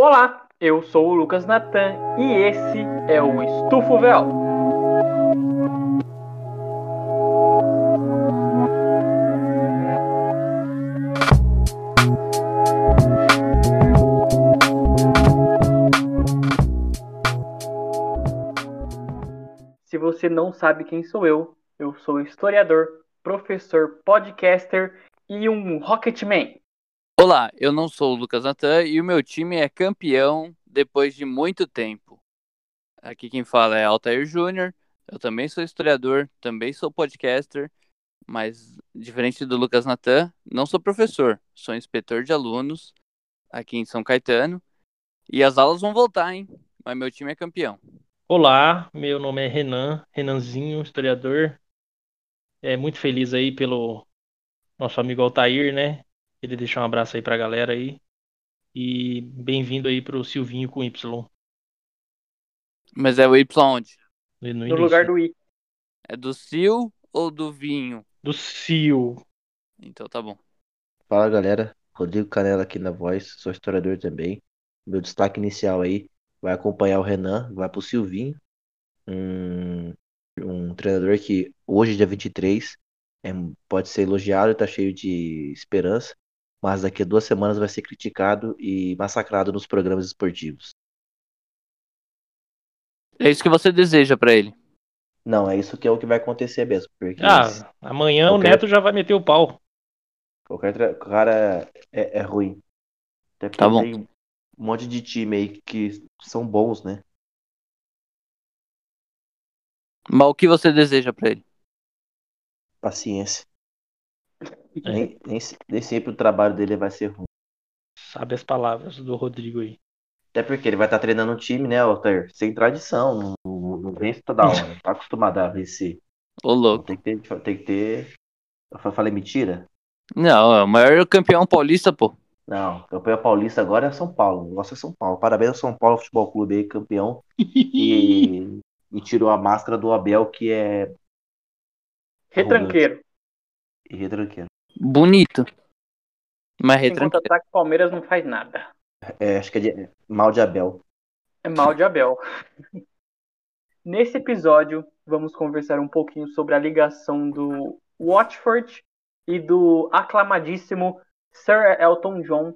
Olá, eu sou o Lucas Natan e esse é o Estufo Véu. Se você não sabe quem sou eu, eu sou historiador, professor, podcaster e um Rocketman. Olá, eu não sou o Lucas Natan e o meu time é campeão depois de muito tempo. Aqui quem fala é Altair Júnior, eu também sou historiador, também sou podcaster, mas diferente do Lucas Natan, não sou professor, sou inspetor de alunos aqui em São Caetano. E as aulas vão voltar, hein? Mas meu time é campeão. Olá, meu nome é Renan, Renanzinho, historiador. É muito feliz aí pelo nosso amigo Altair, né? Ele deixou um abraço aí pra galera aí. E bem-vindo aí pro Silvinho com Y. Mas é o Y onde? No, No lugar do I. É do Sil ou do vinho? do Sil. Então tá bom. Fala galera, Rodrigo Canela aqui na voz, sou historiador também. Meu destaque inicial aí vai acompanhar o Renan, vai pro Silvinho, um, um treinador que hoje, dia 23, é, pode ser elogiado e tá cheio de esperança, mas daqui a duas semanas vai ser criticado e massacrado nos programas esportivos. É isso que você deseja pra ele. Não, é isso que é o que vai acontecer mesmo, porque Ah, amanhã o Ok. Neto já vai meter o pau. qualquer tra- cara é, é ruim. Até porque Tá bom. tem um monte de time aí que são bons, né? Mas o que você deseja pra ele? Paciência. Nem, nem, nem sempre o trabalho dele vai ser ruim. Sabe as palavras do Rodrigo aí. Até porque ele vai estar treinando um time, né, Altair? Sem tradição, não, não, vence toda hora. Não tá acostumado a vencer. Ô louco. Tem que ter. Tem que ter... Eu fa- falei mentira? Não, é o maior campeão paulista, pô. Não, campeão paulista agora é São Paulo. O negócio é São Paulo. Parabéns ao São Paulo Futebol Clube aí, campeão. E, e tirou a máscara do Abel, que é Retranqueiro. e retranqueiro. Bonito. Mas Enquanto retranqueiro. ataque, Palmeiras não faz nada. É, acho que é de- mal de Abel. É mal de Abel. Nesse episódio, vamos conversar um pouquinho sobre a ligação do Watford e do aclamadíssimo Sir Elton John.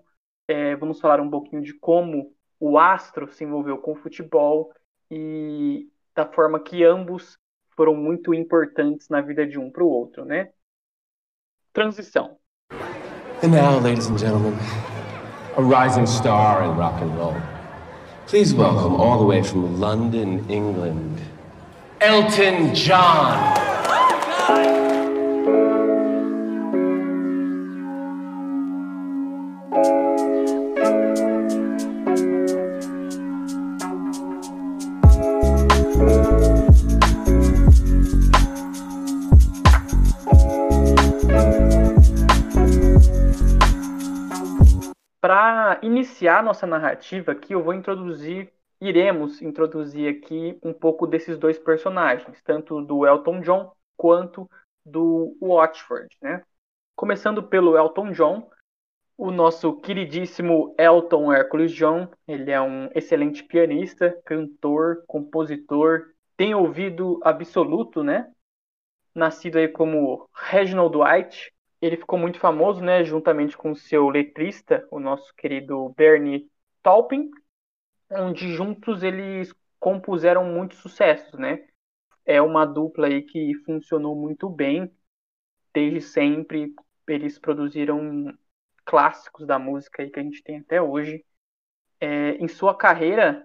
É, vamos falar um pouquinho de como o astro se envolveu com o futebol e da forma que ambos foram muito importantes na vida de um para o outro, né? Transição. And now, ladies and gentlemen, a rising star in rock and roll. Please welcome all the way from London, England, Elton John. Iniciar nossa narrativa aqui, eu vou introduzir, iremos introduzir aqui um pouco desses dois personagens, tanto do Elton John quanto do Watford, né? Começando pelo Elton John, o nosso queridíssimo Elton Hercules John, ele é um excelente pianista, cantor, compositor, tem ouvido absoluto, né? Nascido aí como Reginald Dwight, ele ficou muito famoso, né, juntamente com seu letrista, o nosso querido Bernie Taupin, onde juntos eles compuseram muitos sucessos, né? É uma dupla aí que funcionou muito bem desde sempre. Eles produziram clássicos da música aí que a gente tem até hoje. É, em sua carreira,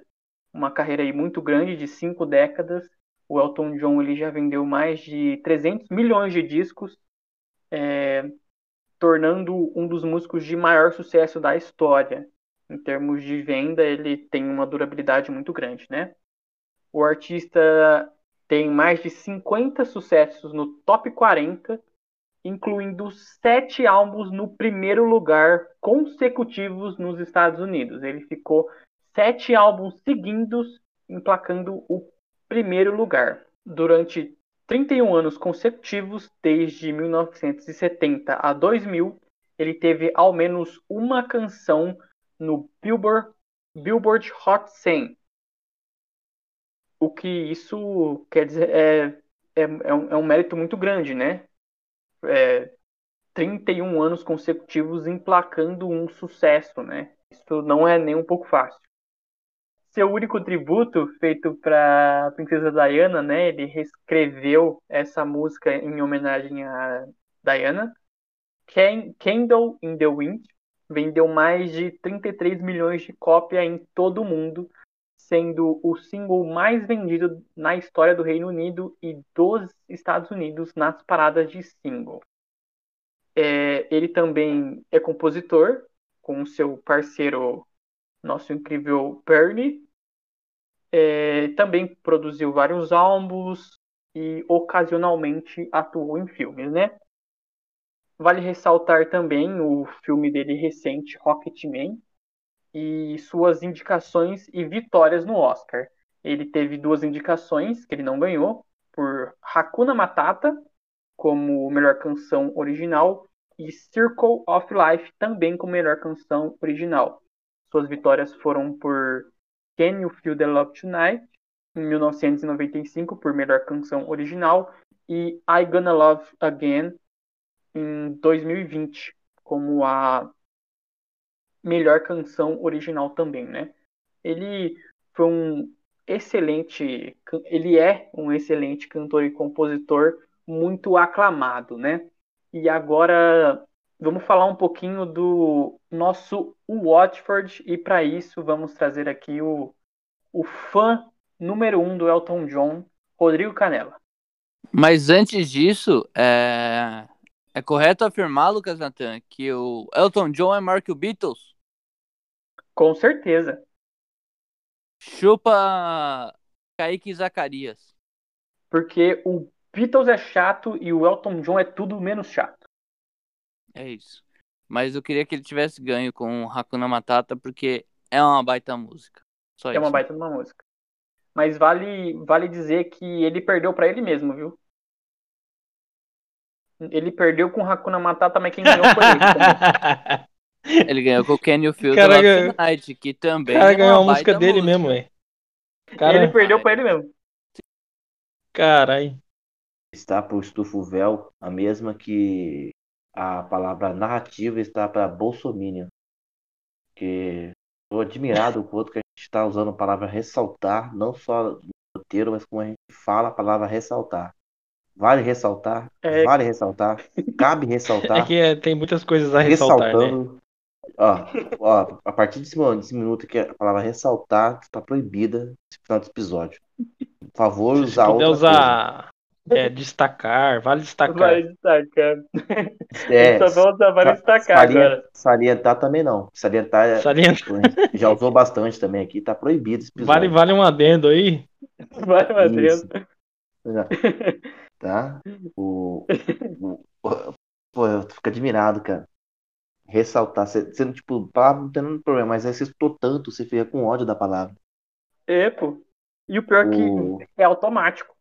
uma carreira aí muito grande de cinco décadas, o Elton John ele já vendeu mais de 300 milhões de discos é, tornando um dos músicos de maior sucesso da história. Em termos de venda, ele tem uma durabilidade muito grande, né? O artista tem mais de 50 sucessos no top 40, incluindo sete álbuns no primeiro lugar consecutivos nos Estados Unidos. Ele ficou sete álbuns seguidos emplacando o primeiro lugar. Durante 31 anos consecutivos, desde 1970 a 2000, ele teve ao menos uma canção no Billboard Billboard Hot 100. O que isso quer dizer é, é, é, um, é um mérito muito grande, né? É, 31 anos consecutivos emplacando um sucesso, né? Isso não é nem um pouco fácil. Seu único tributo feito para Princesa Diana, né? Ele reescreveu essa música em homenagem a Diana. Candle in the Wind vendeu mais de 33 milhões de cópias em todo o mundo, sendo o single mais vendido na história do Reino Unido e dos Estados Unidos nas paradas de single. É, ele também é compositor, com seu parceiro, nosso incrível Bernie. É, também produziu vários álbuns e ocasionalmente atuou em filmes, né? Vale ressaltar também o filme dele recente, Rocketman, e suas indicações e vitórias no Oscar. Ele teve duas indicações que ele não ganhou, por Hakuna Matata, como melhor canção original, e Circle of Life também como melhor canção original. Suas vitórias foram por Can You Feel the Love Tonight, em 1995, por melhor canção original, e I Gonna Love Again, em 2020, como a melhor canção original também, né? Ele foi um excelente, ele é um excelente cantor e compositor muito aclamado, né? E agora vamos falar um pouquinho do nosso Watford e para isso vamos trazer aqui o, o fã número um do Elton John, Rodrigo Canela. Mas antes disso, é, é correto afirmar, Lucas Natan, que o Elton John é maior que o Beatles? Com certeza. Chupa Kaique Zacarias. Porque o Beatles é chato e o Elton John é tudo menos chato. É isso. Mas eu queria que ele tivesse ganho com Hakuna Matata porque é uma baita música. Só é isso. uma baita uma música. Mas vale, vale dizer que ele perdeu para ele mesmo, viu? Ele perdeu com Hakuna Matata, mas quem ganhou foi ele. ele ganhou com o You Feel the Love Tonight, que também cara é ganhou uma a música dele música. mesmo, velho. Ele perdeu para ele mesmo. Caralho. Está por estufo véu, a mesma que a palavra narrativa está para Bolsominion. Que estou admirado o quanto que a gente está usando a palavra ressaltar, não só no roteiro, mas como a gente fala a palavra ressaltar. Vale ressaltar, É. vale ressaltar, cabe ressaltar. É que é, tem muitas coisas a ressaltar, né? ressaltando. Ó, ó, a partir desse, desse minuto que a palavra ressaltar está proibida nesse final desse episódio. Por favor, usar outra usar é, destacar, vale destacar. Vai destacar. É, Só para sa- destacar salien- agora. Salientar também não. Salientar é- Salienta. já usou bastante também aqui, tá proibido esse episódio. Vale, vale um adendo aí. Vai, Matheus. Isso. Tá? O, o- pô, eu fico admirado, cara. Ressaltar, você, você, tipo, palavra não tem nenhum problema, mas aí você estou tanto, você fica com ódio da palavra. É, pô. E o pior é O- que é automático.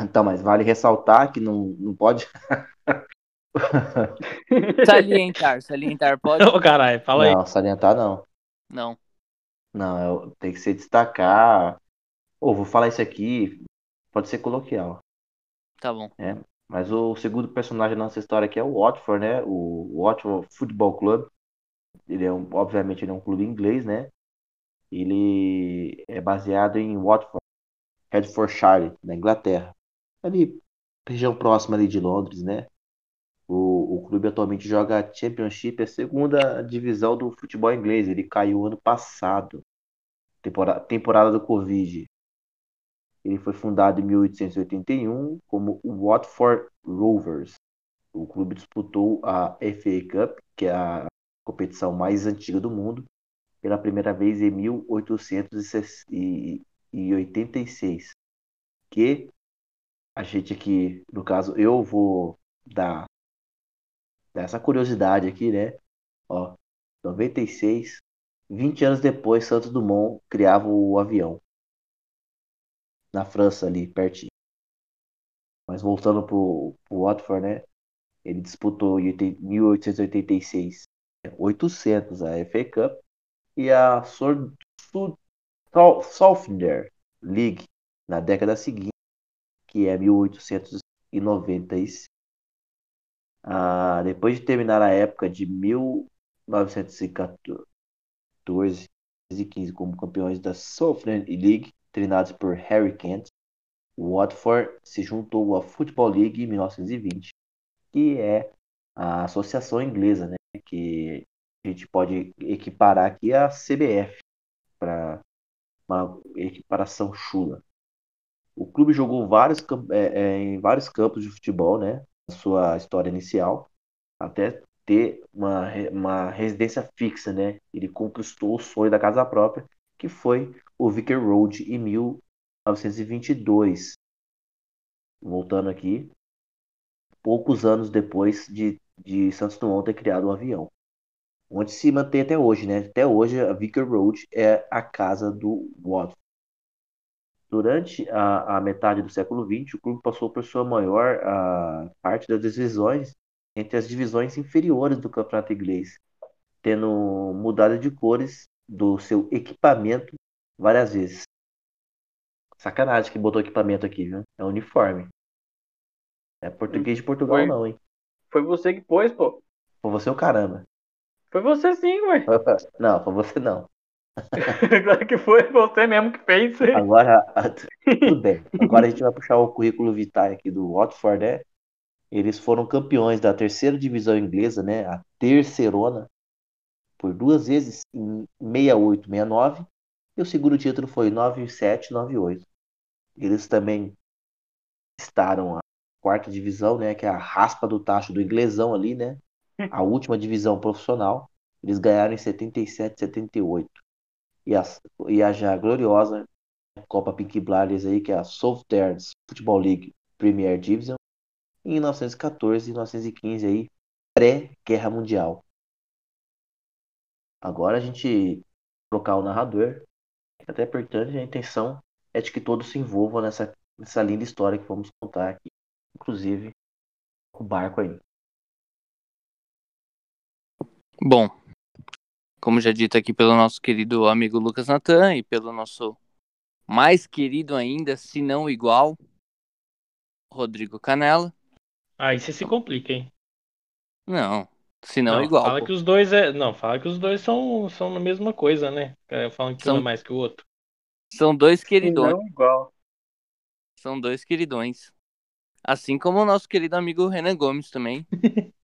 Então, mas vale ressaltar que não, não pode. Salientar, salientar pode? Ô, caralho, fala aí. Não, salientar não. Não. Não, é- tem que ser destacar. Ou vou falar isso aqui, pode ser coloquial. Tá bom. Mas o segundo personagem da nossa história aqui é o Watford, né? O Watford Football Club. Ele é um, obviamente ele é um clube inglês, né? Ele é baseado em Watford, Hertfordshire, na Inglaterra. Ali, região próxima ali de Londres, né? O, o clube atualmente joga a Championship, a segunda divisão do futebol inglês. Ele caiu ano passado, temporada, temporada do Covid. Ele foi fundado em 1881 como o Watford Rovers. O clube disputou a FA Cup, que é a competição mais antiga do mundo, pela primeira vez em 1886. Que a gente aqui, no caso, eu vou dar, dar essa curiosidade aqui, né? Ó, 96, 20 anos depois, Santos Dumont criava o avião na França ali, pertinho. Mas voltando pro, pro Watford, né? Ele disputou em 1886 800 a FA Cup e a Sor- Southern League na década seguinte, que é 1896. Ah, depois de terminar a época de 1914 e 15 como campeões da Southern League, treinados por Harry Kent, o Watford se juntou à Football League em 1920, que é a associação inglesa, né, que a gente pode equiparar aqui a CBF para uma equiparação chula. O clube jogou vários, é, é, em vários campos de futebol, né? Na sua história inicial, até ter uma, uma residência fixa, né? Ele conquistou o sonho da casa própria, que foi o Vicar Road em 1922. Voltando aqui, poucos anos depois de, de Santos Dumont ter criado o avião. Onde se mantém até hoje, né? Até hoje a Vicar Road é a casa do Watford. Durante a, a metade do século XX, o clube passou por sua maior parte das divisões entre as divisões inferiores do campeonato inglês, tendo mudado de cores do seu equipamento várias vezes. Sacanagem que botou equipamento aqui, viu? É uniforme. É português de Portugal, Foi. não, hein? Foi você que pôs, pô. Foi você o caramba. Foi você sim, ué. Não, foi você não. Claro que foi você mesmo que fez. Agora, tudo bem. Agora a gente vai puxar o currículo vitae aqui do Watford, né? Eles foram campeões da terceira divisão inglesa, né? A terceirona, por duas vezes em 68, 69. E o segundo título foi 97, 98. Eles também estaram a quarta divisão, né? Que é a raspa do tacho do inglesão ali, né? A última divisão profissional. Eles ganharam em 77, 78. E a, e a já gloriosa Copa Pink Blinders aí, que é a Southern Football League Premier Division, em 1914 e 1915 aí, pré-guerra mundial. Agora a gente trocar o narrador, até importante, a intenção é de que todos se envolvam nessa, nessa linda história que vamos contar aqui, inclusive o barco aí. Bom, como já dito aqui pelo nosso querido amigo Lucas Natan e pelo nosso mais querido ainda, se não igual, Rodrigo Canela. Aí você se complica, hein? Não, se não, igual. Fala pô. que os dois é. Não, fala que os dois são, são a mesma coisa, né? É, Falam que um São- é mais que o outro. São dois queridões. não, igual. São dois queridões. Assim como o nosso querido amigo Renan Gomes também.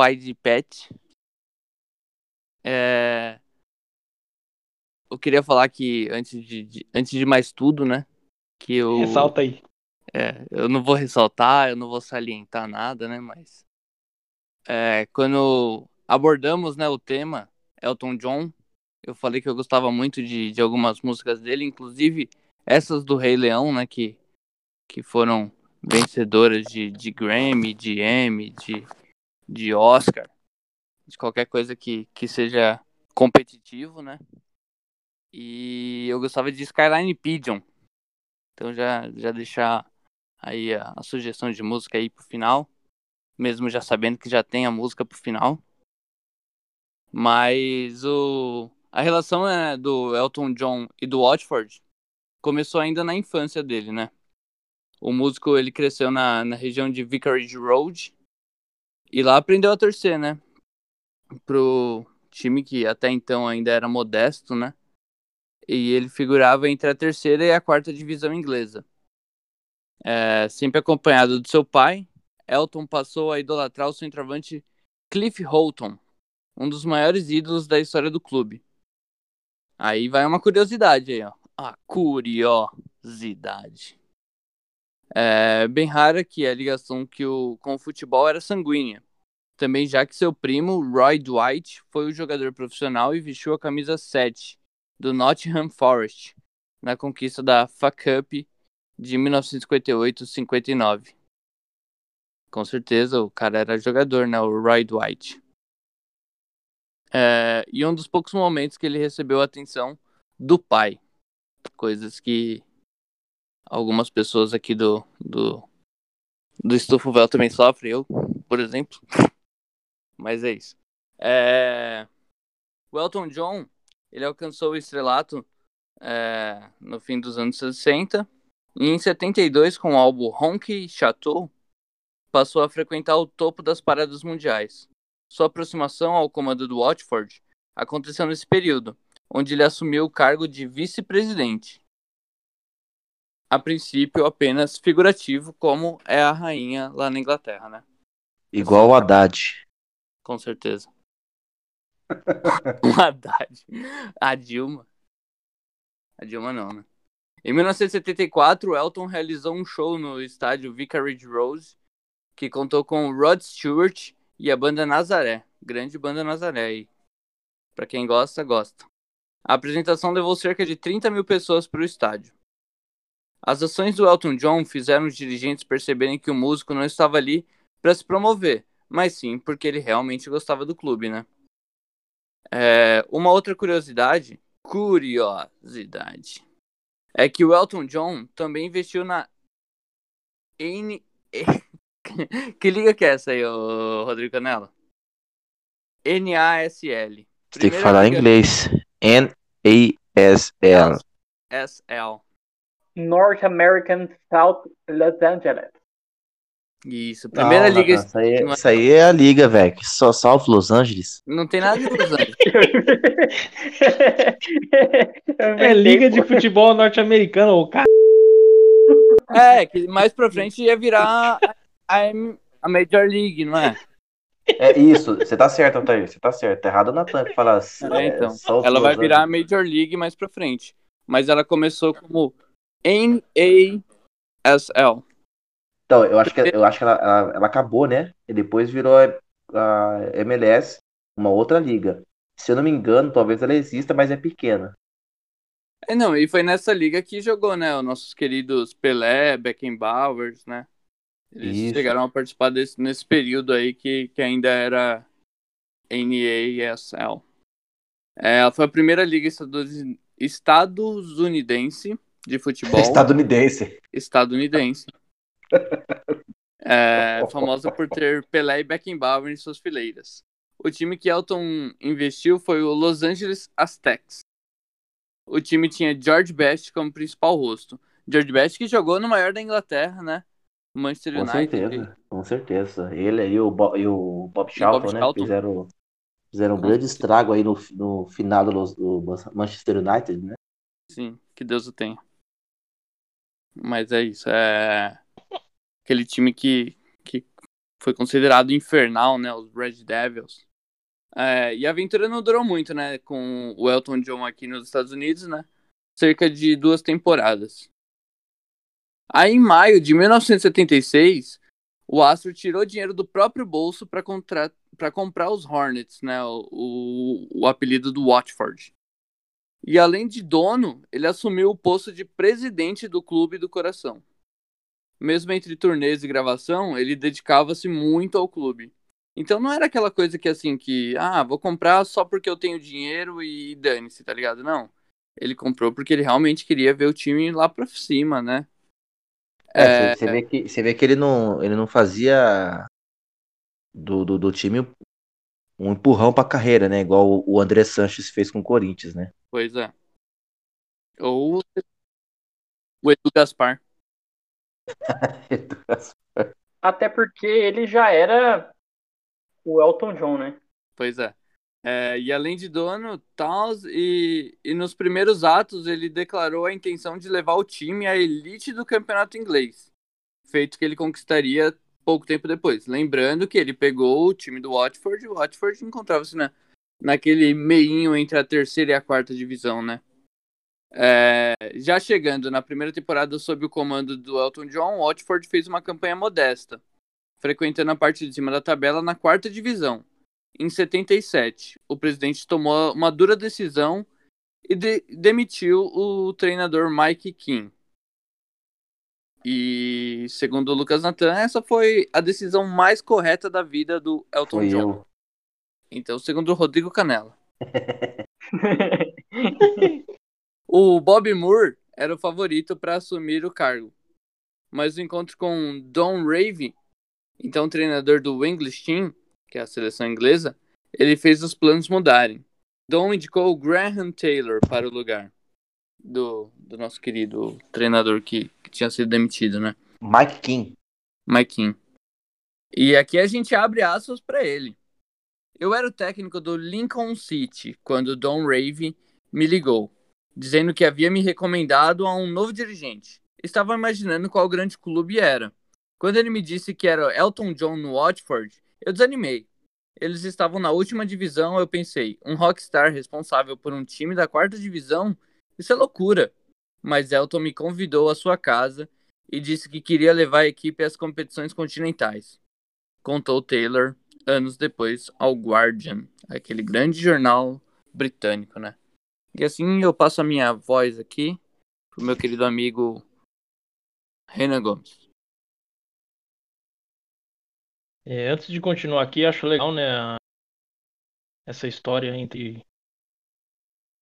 Pai de pet. É... Eu queria falar que, antes de, de- antes de mais tudo, né? Que eu, Ressalta aí. é, eu não vou ressaltar, eu não vou salientar nada, né? Mas é, quando abordamos né, o tema Elton John, eu falei que eu gostava muito de, de algumas músicas dele, inclusive essas do Rei Leão, né? Que, que foram vencedoras de, de Grammy, de Emmy, de, de Oscar, de qualquer coisa que, que seja competitivo, né? E eu gostava de Skyline Pigeon. Então já, já deixar aí a, a sugestão de música aí pro final, mesmo já sabendo que já tem a música pro final. Mas o a relação né, do Elton John e do Watford começou ainda na infância dele, né? O músico ele cresceu na, na região de Vicarage Road e lá aprendeu a torcer, né? Pro time que até então ainda era modesto, né? E ele figurava entre a terceira e a quarta divisão inglesa. É, sempre acompanhado do seu pai, Elton passou a idolatrar o centroavante Cliff Houghton, um dos maiores ídolos da história do clube. Aí vai uma curiosidade aí, ó. A curiosidade. É bem rara que a ligação que o, com o futebol era sanguínea. Também já que seu primo, Roy Dwight, foi o jogador profissional e vestiu a camisa 7 do Nottingham Forest na conquista da FA Cup de 1958-59. Com certeza o cara era jogador, né? O Roy Dwight. É, e um dos poucos momentos que ele recebeu a atenção do pai. Coisas que algumas pessoas aqui do, do, do Estufo Véu também sofrem, eu, por exemplo. Mas é isso. É, O Elton John, ele alcançou o estrelato é, no fim dos anos 60 e em 72, com o álbum Honky Chateau, passou a frequentar o topo das paradas mundiais. Sua aproximação ao comando do Watford aconteceu nesse período, onde ele assumiu o cargo de vice-presidente. A princípio, apenas figurativo, como é a rainha lá na Inglaterra, né? Igual o Haddad. Com certeza. o Haddad. A Dilma. A Dilma não, né? Em 1974, Elton realizou um show no estádio Vicarage Rose, que contou com Rod Stewart e a banda Nazaré. Grande banda Nazaré aí. Pra quem gosta, gosta. A apresentação levou cerca de 30 mil pessoas para o estádio. As ações do Elton John fizeram os dirigentes perceberem que o músico não estava ali para se promover, mas sim porque ele realmente gostava do clube, né? É, uma outra curiosidade, curiosidade, é que o Elton John também investiu na N... que liga que é essa aí, Rodrigo Canela? NASL. Tem que falar liga... inglês. N-A-S-L. S-L. North American South Los Angeles. Isso, primeira não, liga. Não, isso, aí, é- isso, aí, é a liga, velho. Só South Los Angeles. Não tem nada de Los Angeles. é liga de futebol norte-americano, o cara. É, que mais pra frente ia virar a, a Major League, não é? É isso, você tá certo, Altair, você tá certo. Tá errado na tampa falar é, então. É, ela vai virar a Major League mais pra frente. Mas ela começou como NASL. Então, eu acho que, eu acho que ela, ela, ela acabou, né? E depois virou a, a, MLS, uma outra liga. Se eu não me engano, talvez ela exista, mas é pequena. É, não, e foi nessa liga que jogou, né? Os nossos queridos Pelé, Beckenbauer, né? Eles Isso. chegaram a participar desse, nesse período aí que, que ainda era NASL. É, ela foi a primeira liga estadunidense de futebol. Estadunidense. Estadunidense. É, famosa por ter Pelé e Beckenbauer em suas fileiras. O time que Elton investiu foi o Los Angeles Aztecs. O time tinha George Best como principal rosto. George Best que jogou no maior da Inglaterra, né? Manchester com United. Certeza, com certeza. Ele e o, Bo, e o Bob Charlton, Bob né? Charlton. Fizeram, fizeram um grande estrago aí no, no final do, do Manchester United, né? Sim, que Deus o tenha. Mas é isso. É aquele time que, que foi considerado infernal, né? Os Red Devils. É, e a aventura não durou muito, né? Com o Elton John aqui nos Estados Unidos, né? Cerca de duas temporadas. Aí, em maio de 1976, o Astro tirou dinheiro do próprio bolso para comprar os Hornets, né? O, o, o apelido do Watford. E além de dono, ele assumiu o posto de presidente do Clube do Coração. Mesmo entre turnês e gravação, ele dedicava-se muito ao clube. Então não era aquela coisa que assim que, ah, vou comprar só porque eu tenho dinheiro e dane-se, tá ligado? Não. Ele comprou porque ele realmente queria ver o time lá pra cima, né? É, você, é... vê que, você vê que ele não, ele não fazia do, do, do time um empurrão pra carreira, né? Igual o André Sanches fez com o Corinthians, né? Pois é. Ou o Edu Gaspar. Edu Gaspar. Até porque ele já era o Elton John, né? Pois é. é e além de dono, Towns, e, e nos primeiros atos ele declarou a intenção de levar o time à elite do campeonato inglês, feito que ele conquistaria pouco tempo depois. Lembrando que ele pegou o time do Watford e o Watford encontrava-se na, naquele meinho entre a terceira e a quarta divisão, né? É, já chegando na primeira temporada sob o comando do Elton John, o Watford fez uma campanha modesta, frequentando a parte de cima da tabela na quarta divisão. Em 77, o presidente tomou uma dura decisão e de demitiu o treinador Mike King. E segundo o Lucas Natan, essa foi a decisão mais correta da vida do Elton foi John. Eu. Então, segundo o Rodrigo Canela. o Bob Moore era o favorito para assumir o cargo. Mas o encontro com Don Rave, então treinador do English Team, que é a seleção inglesa, ele fez os planos mudarem. Dom indicou o Graham Taylor para o lugar do, do nosso querido treinador que, que tinha sido demitido, né? Mike King. Mike King. E aqui a gente abre aspas para ele. Eu era o técnico do Lincoln City quando Don Rave me ligou, dizendo que havia me recomendado a um novo dirigente. Estava imaginando qual grande clube era. Quando ele me disse que era Elton John no Watford, eu desanimei. Eles estavam na última divisão, eu pensei, um rockstar responsável por um time da quarta divisão? Isso é loucura. Mas Elton me convidou à sua casa e disse que queria levar a equipe às competições continentais. Contou Taylor anos depois ao Guardian, aquele grande jornal britânico, né? E assim eu passo a minha voz aqui pro meu querido amigo Renan Gomes. É, antes de continuar aqui, acho legal, né, essa história entre.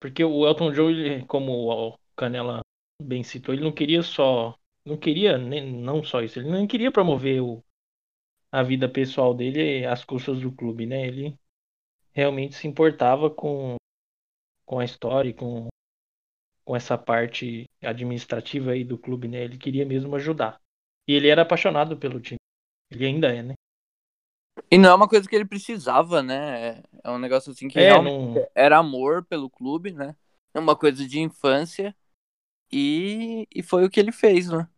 Porque o Elton John, ele, como o Canela bem citou, ele não queria só. Não queria, nem, não só isso, ele não queria promover o, a vida pessoal dele às custas do clube, né? Ele realmente se importava com, com a história, com, com essa parte administrativa aí do clube, né? Ele queria mesmo ajudar. E ele era apaixonado pelo time. Ele ainda é, né? E não é uma coisa que ele precisava, né? É um negócio assim que É, realmente não, era amor pelo clube, né? É uma coisa de infância. E, e foi o que ele fez, né?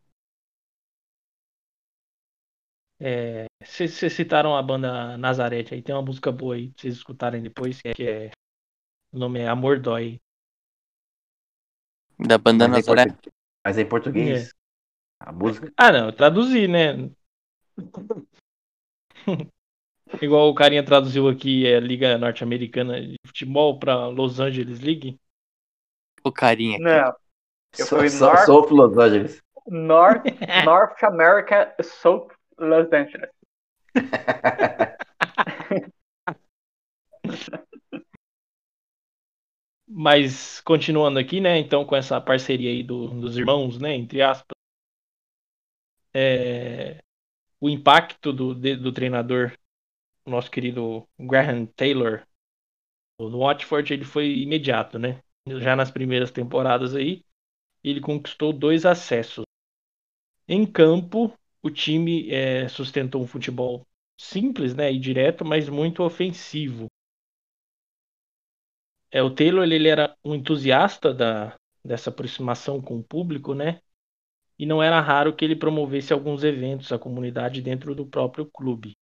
É, Vocês vocês citaram a banda Nazareth aí, tem uma música boa aí pra vocês escutarem depois, que é. O nome é Amor Dói. Da banda Mas, é Nazaré. mas é em português. A música. Ah, não, eu traduzi, né? Igual o carinha traduziu aqui, é Liga Norte-Americana de Futebol pra Los Angeles League. O carinha aqui. Não. Eu Só, fui só, North- só Los Angeles. North, North America South Los Angeles. Mas continuando aqui, né? Então, com essa parceria aí do- dos irmãos, né? Entre aspas. é, o impacto do, de- do treinador, o nosso querido Graham Taylor, no Watford, ele foi imediato, né? Já nas primeiras temporadas aí, ele conquistou dois acessos. Em campo, o time é, sustentou um futebol simples, né? E direto, mas muito ofensivo. É, o Taylor ele, ele era um entusiasta da, dessa aproximação com o público, né? E não era raro que ele promovesse alguns eventos à comunidade dentro do próprio clube.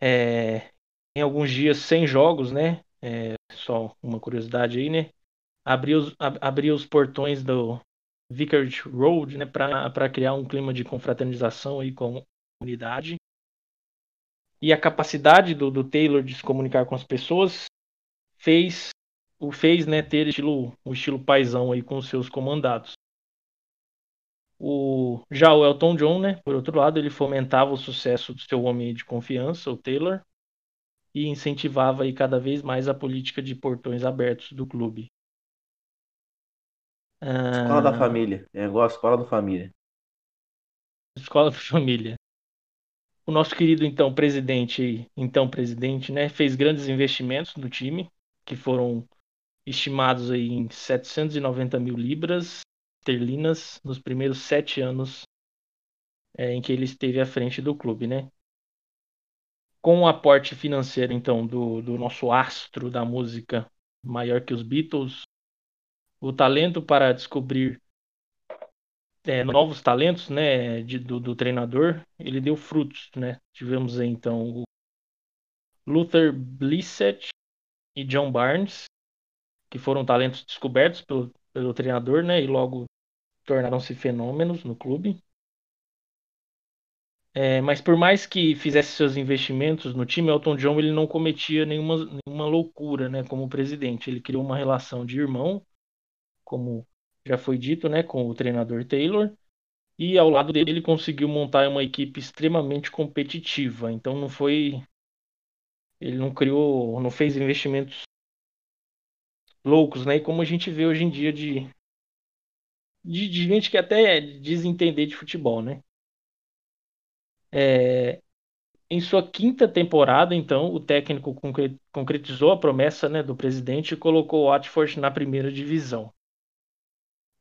É, em alguns dias sem jogos, né? É, só uma curiosidade aí, né? Abria os, ab- os portões do Vicarage Road, né? Para criar um clima de confraternização aí com a comunidade. E a capacidade do, do Taylor de se comunicar com as pessoas fez o fez né, ter estilo, o estilo paisão aí com os seus comandados. O, já o Elton John, né, por outro lado, ele fomentava o sucesso do seu homem de confiança, o Taylor, e incentivava aí cada vez mais a política de portões abertos do clube. Escola da Ah, família. É igual a escola da família. Escola para família. O nosso querido então presidente, então presidente, né, fez grandes investimentos no time, que foram estimados aí em 790 mil libras esterlinas nos primeiros sete anos é, em que ele esteve à frente do clube, né? Com o aporte financeiro então do, do nosso astro da música maior que os Beatles, o talento para descobrir é, novos talentos, né, de- do, do treinador, ele deu frutos, né? Tivemos então o Luther Blissett e John Barnes, que foram talentos descobertos pelo, pelo treinador, né, e logo tornaram-se fenômenos no clube. É, mas por mais que fizesse seus investimentos no time, Elton John ele não cometia nenhuma, nenhuma loucura, né, como presidente. Ele criou uma relação de irmão, como já foi dito, né, com o treinador Taylor, e ao lado dele ele conseguiu montar uma equipe extremamente competitiva. Então não foi, ele não criou, não fez investimentos loucos, né, e como a gente vê hoje em dia de de, de gente que até diz entender de futebol, né? É, Em sua quinta temporada, então, o técnico concretizou a promessa né, do presidente e colocou o Watford na primeira divisão.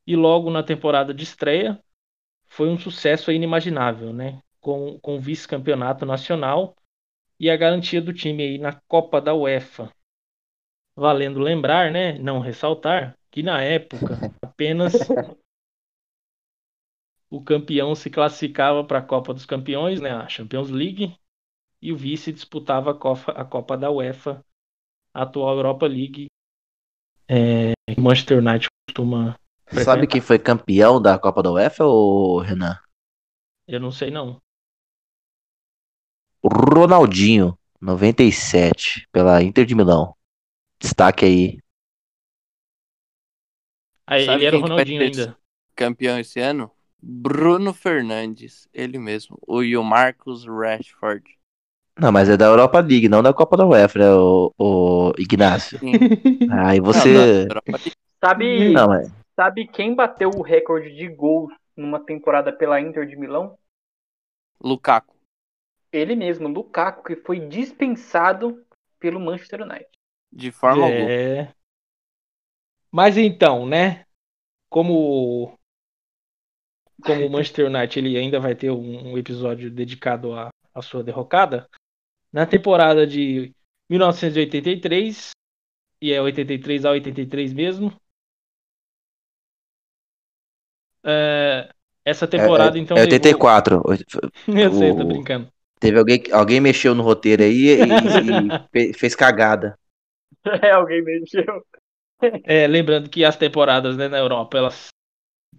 E logo na temporada de estreia, foi um sucesso inimaginável, né? Com, com vice-campeonato nacional e a garantia do time aí na Copa da UEFA. Valendo lembrar, né, não ressaltar, que na época apenas o campeão se classificava para a Copa dos Campeões, né, a Champions League, e o vice disputava a Copa, a Copa da UEFA, a atual Europa League. É, Manchester United costuma. Sabe quem foi campeão da Copa da UEFA, ou Renan? Eu não sei não. Ronaldinho, 97, pela Inter de Milão. Destaque aí. Ah, ele era o Ronaldinho ainda. Campeão esse ano? Bruno Fernandes, ele mesmo. O e o Marcos Rashford. Não, mas é da Europa League, não da Copa da UEFA, né, o, o Ignacio. Sim. Aí você. Não, sabe, não, é... sabe quem bateu o recorde de gols numa temporada pela Inter de Milão? Lukaku. Ele mesmo, Lukaku, que foi dispensado pelo Manchester United. De forma é... alguma. Mas então, né? Como como o Manchester United ele ainda vai ter um, episódio dedicado à, à sua derrocada, na temporada de 1983, e é 83 a 83 mesmo. É, essa temporada, é, então. É 84. Levou... Eu sei, tô brincando. Teve alguém, alguém mexeu no roteiro aí e, e fez cagada. É, alguém mexeu. É, lembrando que as temporadas né, na Europa, elas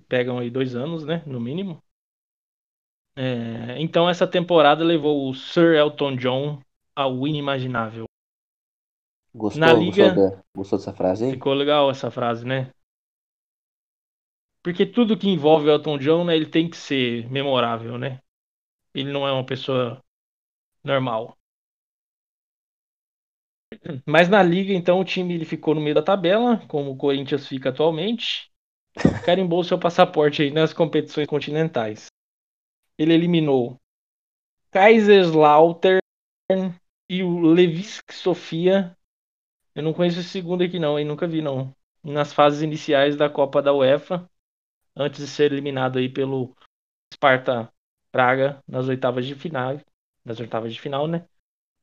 pegam aí dois anos, né, no mínimo. É, então essa temporada levou o Sir Elton John ao inimaginável. Gostou, Na liga, gostou, gostou dessa frase aí? Ficou legal essa frase, né? Porque tudo que envolve o Elton John, né, ele tem que ser memorável, né? Ele não é uma pessoa normal. Mas na liga, então, o time ele ficou no meio da tabela, como o Corinthians fica atualmente. Carimbou seu passaporte aí nas competições continentais. Ele eliminou Kaiserslautern e o Levski Sofia. Eu não conheço esse segundo aqui não, e nunca vi não. Nas fases iniciais da Copa da UEFA, antes de ser eliminado aí pelo Sparta Praga nas oitavas de final, nas oitavas de final, né?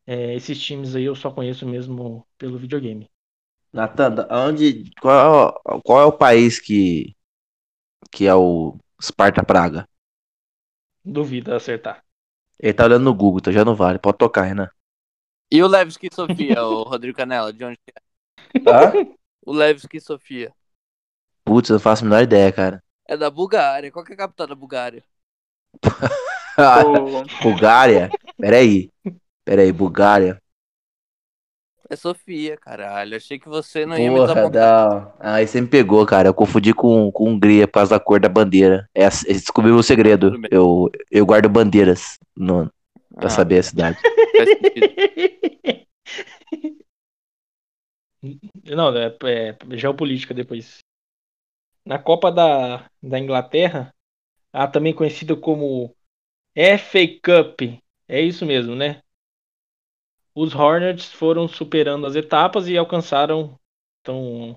É, esses times aí eu só conheço mesmo pelo videogame. Natan, onde qual, qual é o país que que é o Sparta Praga? Duvido acertar. Ele tá olhando no Google, então já não vale. Pode tocar, Renan. E o Levski Sofia, o Rodrigo Canela, de onde é? Hã? O Levski Sofia. Putz, eu não faço a menor ideia, cara. É da Bulgária. Qual que é a capital da Bulgária? Bulgária? Peraí. Peraí, Bulgária. É Sofia, caralho. Achei que você não Porra, ia me desapontar. Aí você me pegou, cara. Eu confundi com, com Hungria por causa da cor da bandeira. É, descobri o segredo. Eu, eu guardo bandeiras no, pra ah. saber a cidade. Não, é, é geopolítica depois. Na Copa da, da Inglaterra, a também conhecida como FA Cup. É isso mesmo, né? Os Hornets foram superando as etapas e alcançaram tão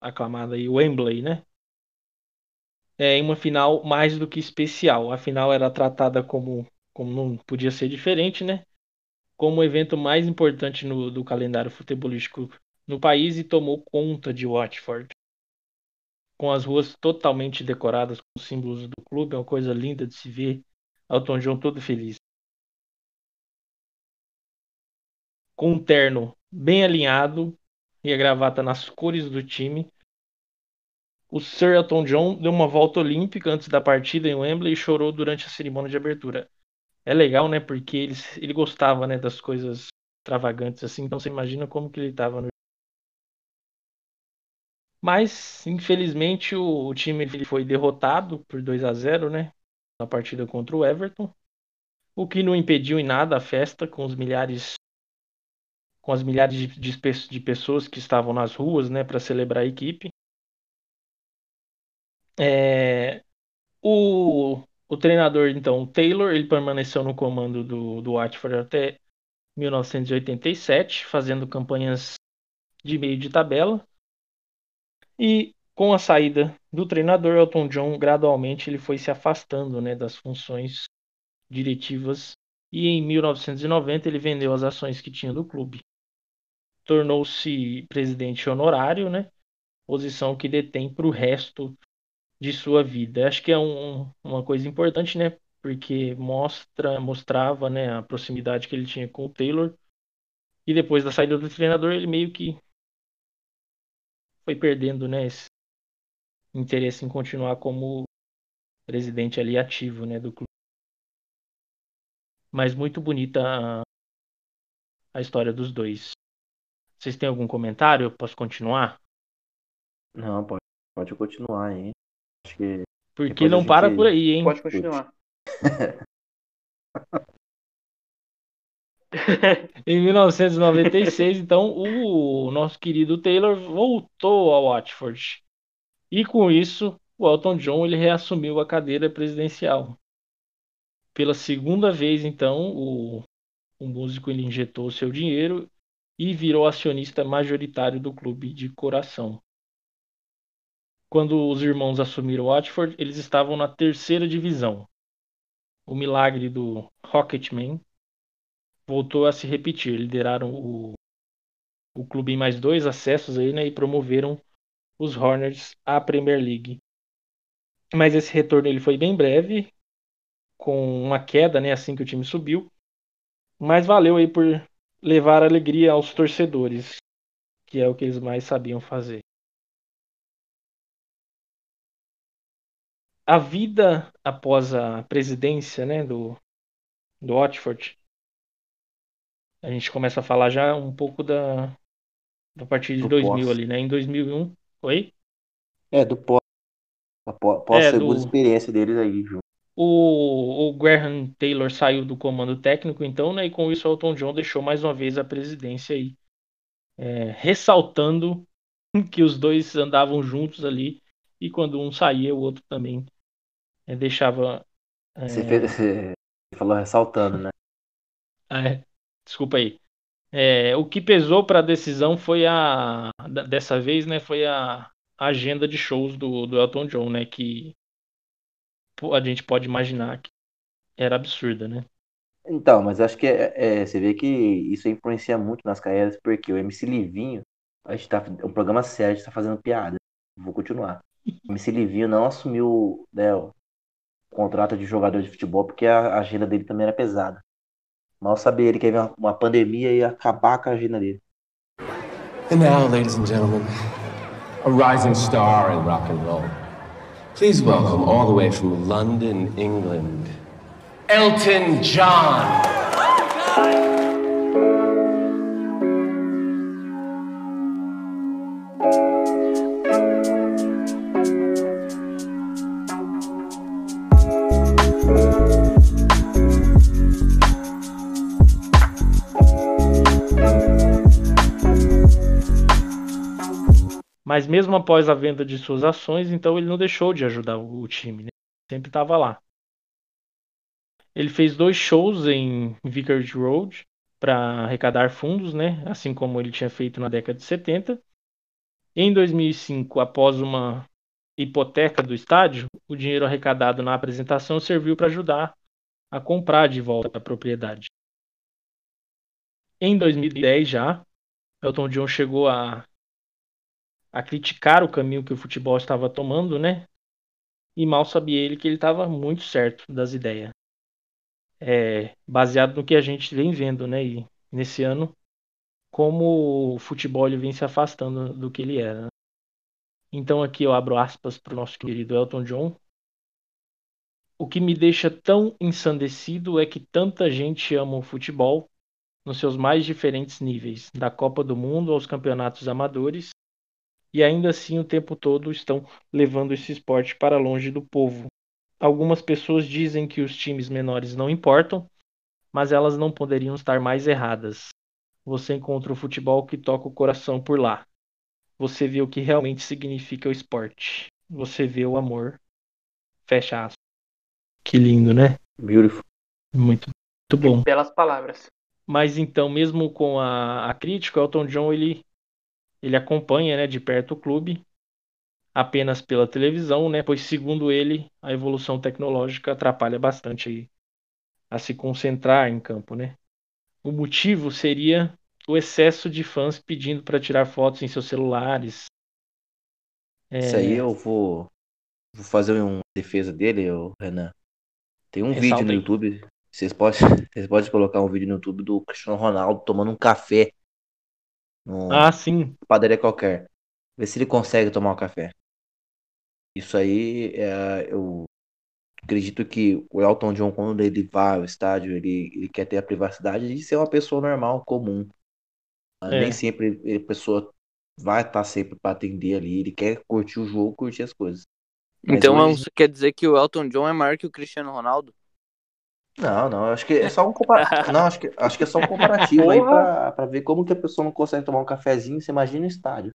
aclamada aí Wembley, né? É, em uma final mais do que especial. A final era tratada como, como não podia ser diferente, né? Como o evento mais importante no, do calendário futebolístico no país e tomou conta de Watford. Com as ruas totalmente decoradas com os símbolos do clube, é uma coisa linda de se ver. Elton John todo feliz. Com um terno bem alinhado e a gravata nas cores do time. O Sir Elton John deu uma volta olímpica antes da partida em Wembley e chorou durante a cerimônia de abertura. É legal, né? Porque ele, ele gostava né, das coisas extravagantes assim, então você imagina como que ele estava no mas, infelizmente, o, o time foi derrotado por 2 a 0 né? Na partida contra o Everton. O que não impediu em nada a festa, com os milhares com as milhares de, de, de pessoas que estavam nas ruas né, para celebrar a equipe. É, o, o treinador, então, Taylor, ele permaneceu no comando do, do Watford até 1987, fazendo campanhas de meio de tabela. E com a saída do treinador Elton John, gradualmente ele foi se afastando né, das funções diretivas e em 1990 ele vendeu as ações que tinha do clube. Tornou-se presidente honorário, né, posição que detém para o resto de sua vida. Acho que é um, uma coisa importante, né, porque mostra, mostrava né, a proximidade que ele tinha com o Taylor. E depois da saída do treinador, ele meio que foi perdendo né, esse interesse em continuar como presidente ali ativo né, do clube. Mas muito bonita a, a história dos dois. Vocês têm algum comentário? Eu posso continuar? Não, pode, pode continuar aí. Acho que. Porque não para por aí, hein? Pode continuar. em 1996, então, o nosso querido Taylor voltou ao Watford. E com isso, o Elton John ele reassumiu a cadeira presidencial. Pela segunda vez, então, o, o músico ele injetou seu dinheiro e virou acionista majoritário do clube de coração. Quando os irmãos assumiram o Watford, eles estavam na terceira divisão. O milagre do Rocketman voltou a se repetir. Lideraram o, o clube em mais dois acessos aí, né, e promoveram os Hornets à Premier League. Mas esse retorno ele foi bem breve, com uma queda, né, assim que o time subiu. Mas valeu aí por levar alegria aos torcedores, que é o que eles mais sabiam fazer. A vida após a presidência, né, do do Watford a gente começa a falar já um pouco da, da partir de do 2000 pós. ali, né? Em 2001, oi? É, do pós. Após é, a segunda do... experiência deles aí, junto. O, o Graham Taylor saiu do comando técnico, então, né? E com isso, o Elton John deixou mais uma vez a presidência aí. É, ressaltando que os dois andavam juntos ali e quando um saía, o outro também é, deixava. É... Você, fez, você falou ressaltando, né? É, Desculpa aí. É, o que pesou para a decisão foi a dessa vez, né? Foi a, a agenda de shows do, do Elton John, né? Que a gente pode imaginar que era absurda, né? Então, mas acho que é, é, você vê que isso influencia muito nas carreiras, porque o MC Livinho, a gente tá é um programa sério, a gente tá fazendo piada. Vou continuar. O MC Livinho não assumiu né, o contrato de jogador de futebol porque a agenda dele também era pesada. Mal sabia ele que ia uma, uma pandemia e ia acabar com a agenda dele. And now, ladies and gentlemen, a rising star in rock and roll. Please welcome all the way from London, England, Elton John. Mesmo após a venda de suas ações, então ele não deixou de ajudar o time, né? sempre estava lá. Ele fez dois shows em Vicarage Road para arrecadar fundos, né? assim como ele tinha feito na década de 70. Em 2005, após uma hipoteca do estádio, o dinheiro arrecadado na apresentação serviu para ajudar a comprar de volta a propriedade. Em 2010 já, Elton John chegou a a criticar o caminho que o futebol estava tomando, né? E mal sabia ele que ele estava muito certo das ideias. É, baseado no que a gente vem vendo, né? E nesse ano, como o futebol ele vem se afastando do que ele era. Então aqui eu abro aspas para o nosso querido Elton John. O que me deixa tão ensandecido é que tanta gente ama o futebol nos seus mais diferentes níveis, da Copa do Mundo aos campeonatos amadores, e ainda assim o tempo todo estão levando esse esporte para longe do povo. Algumas pessoas dizem que os times menores não importam, mas elas não poderiam estar mais erradas. Você encontra o futebol que toca o coração por lá. Você vê o que realmente significa o esporte. Você vê o amor. Fecha aspas. Que lindo, né? Beautiful. Muito, muito bom. Belas palavras. Mas então, mesmo com a, a crítica, o Elton John ele, ele acompanha né, de perto o clube apenas pela televisão, né? Pois segundo ele, a evolução tecnológica atrapalha bastante aí a se concentrar em campo, né? O motivo seria o excesso de fãs pedindo para tirar fotos em seus celulares. É, Isso aí eu vou, vou fazer uma defesa dele, Renan. Tem um Ressalta vídeo no aí. YouTube. Vocês podem, vocês podem colocar um vídeo no YouTube do Cristiano Ronaldo tomando um café numa Ah, sim. padaria qualquer. Vê se ele consegue tomar um café. Isso aí, é, eu acredito que o Elton John, quando ele vai ao estádio, ele, ele quer ter a privacidade de ser uma pessoa normal, comum. É. Nem sempre a pessoa vai estar sempre para atender ali. Ele quer curtir o jogo, curtir as coisas. Mas Então hoje- você quer dizer que o Elton John é maior que o Cristiano Ronaldo? Não, não, acho que é só um comparativo. Não, acho que, acho que é só um comparativo aí pra, pra ver como que a pessoa não consegue tomar um cafezinho, você imagina o estádio.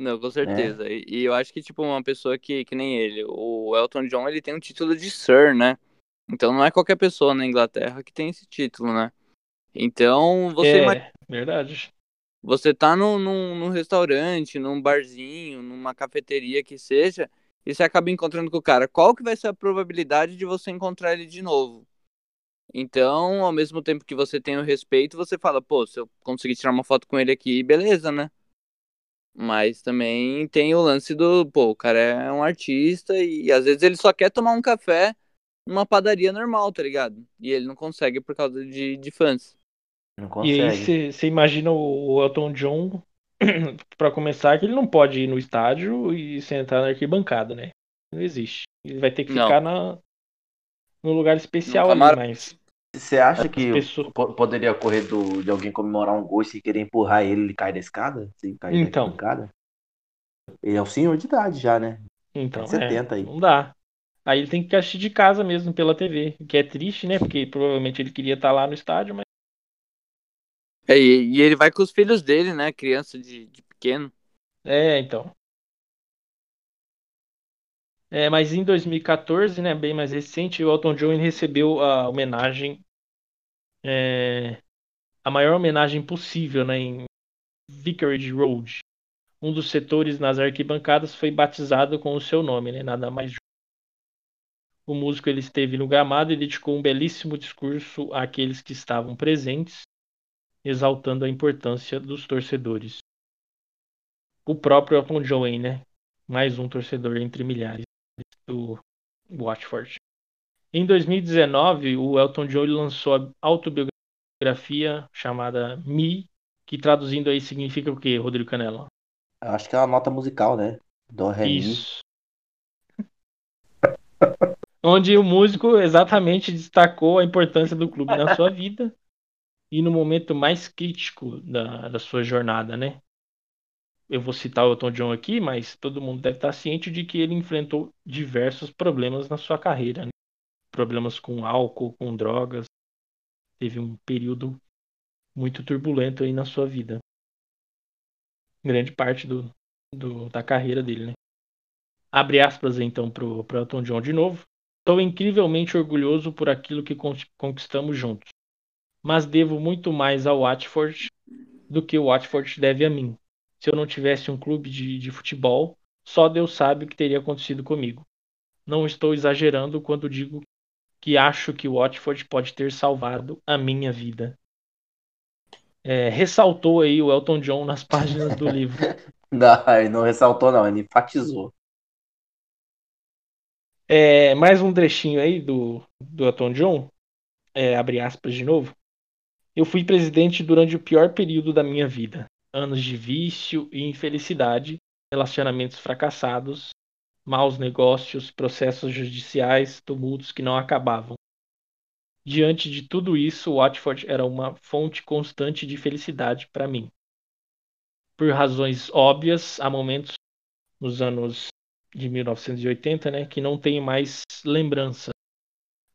Não, com certeza. E, e eu acho que, tipo, uma pessoa que, que nem ele, o Elton John, ele tem um título de Sir, né? Então não é qualquer pessoa na Inglaterra que tem esse título, né? Então você, é, verdade. você tá num, num, num restaurante, num barzinho, numa cafeteria que seja, e você acaba encontrando com o cara. Qual que vai ser a probabilidade de você encontrar ele de novo? Então, ao mesmo tempo que você tem o respeito, você fala, pô, se eu conseguir tirar uma foto com ele aqui, beleza, né? Mas também tem o lance do, pô, o cara é um artista e às vezes ele só quer tomar um café numa padaria normal, tá ligado? E ele não consegue por causa de, de fãs. Não E aí consegue. você imagina o Elton John, pra começar, que ele não pode ir no estádio e sentar na arquibancada, né? Não existe. Ele vai ter que Não. ficar na, no lugar especial ali, mas Você acha que pessoas. po- poderia ocorrer do, de alguém comemorar um gol e se querer empurrar ele, ele cai da escada? Se cair Então. da arquibancada? Ele é um senhor de idade já, né? Então, 70 é, aí. não dá. Aí ele tem que assistir de casa mesmo pela TV, o que é triste, né? Porque provavelmente ele queria estar lá no estádio, mas É, e, e ele vai com os filhos dele, né? Criança de, de pequeno. é, então. É, mas em 2014, né, bem mais recente, o Elton John recebeu a homenagem, é, a maior homenagem possível, né, em Vicarage Road. Um dos setores nas arquibancadas foi batizado com o seu nome, né, nada mais. O músico ele esteve no gramado e dedicou um belíssimo discurso àqueles que estavam presentes, exaltando a importância dos torcedores. O próprio Elton John, né? Mais um torcedor entre milhares do Watford. Em 2019, o Elton John lançou a autobiografia chamada Me, que traduzindo aí significa o quê, Rodrigo Canela? Eu acho que é uma nota musical, né? Do Ré. Isso. Onde o músico exatamente destacou a importância do clube na sua vida e no momento mais crítico da, da sua jornada, né? Eu vou citar o Elton John aqui, mas todo mundo deve estar ciente de que ele enfrentou diversos problemas na sua carreira. né? Problemas com álcool, com drogas. Teve um período muito turbulento aí na sua vida. Grande parte do, do- da carreira dele, né? Abre aspas então pro, pro Elton John de novo. Estou incrivelmente orgulhoso por aquilo que con- conquistamos juntos. Mas devo muito mais ao Watford do que o Watford deve a mim. Se eu não tivesse um clube de, de futebol, só Deus sabe o que teria acontecido comigo. Não estou exagerando quando digo que acho que o Watford pode ter salvado a minha vida. É, ressaltou aí o Elton John nas páginas do livro. Não, ele não ressaltou, não, ele enfatizou. É, mais um trechinho aí do, do Elton John. É, abre aspas de novo. Eu fui presidente durante o pior período da minha vida. Anos de vício e infelicidade, relacionamentos fracassados, maus negócios, processos judiciais, tumultos que não acabavam. Diante de tudo isso, Watford era uma fonte constante de felicidade para mim. Por razões óbvias, há momentos nos anos de 1980, né, que não tenho mais lembrança.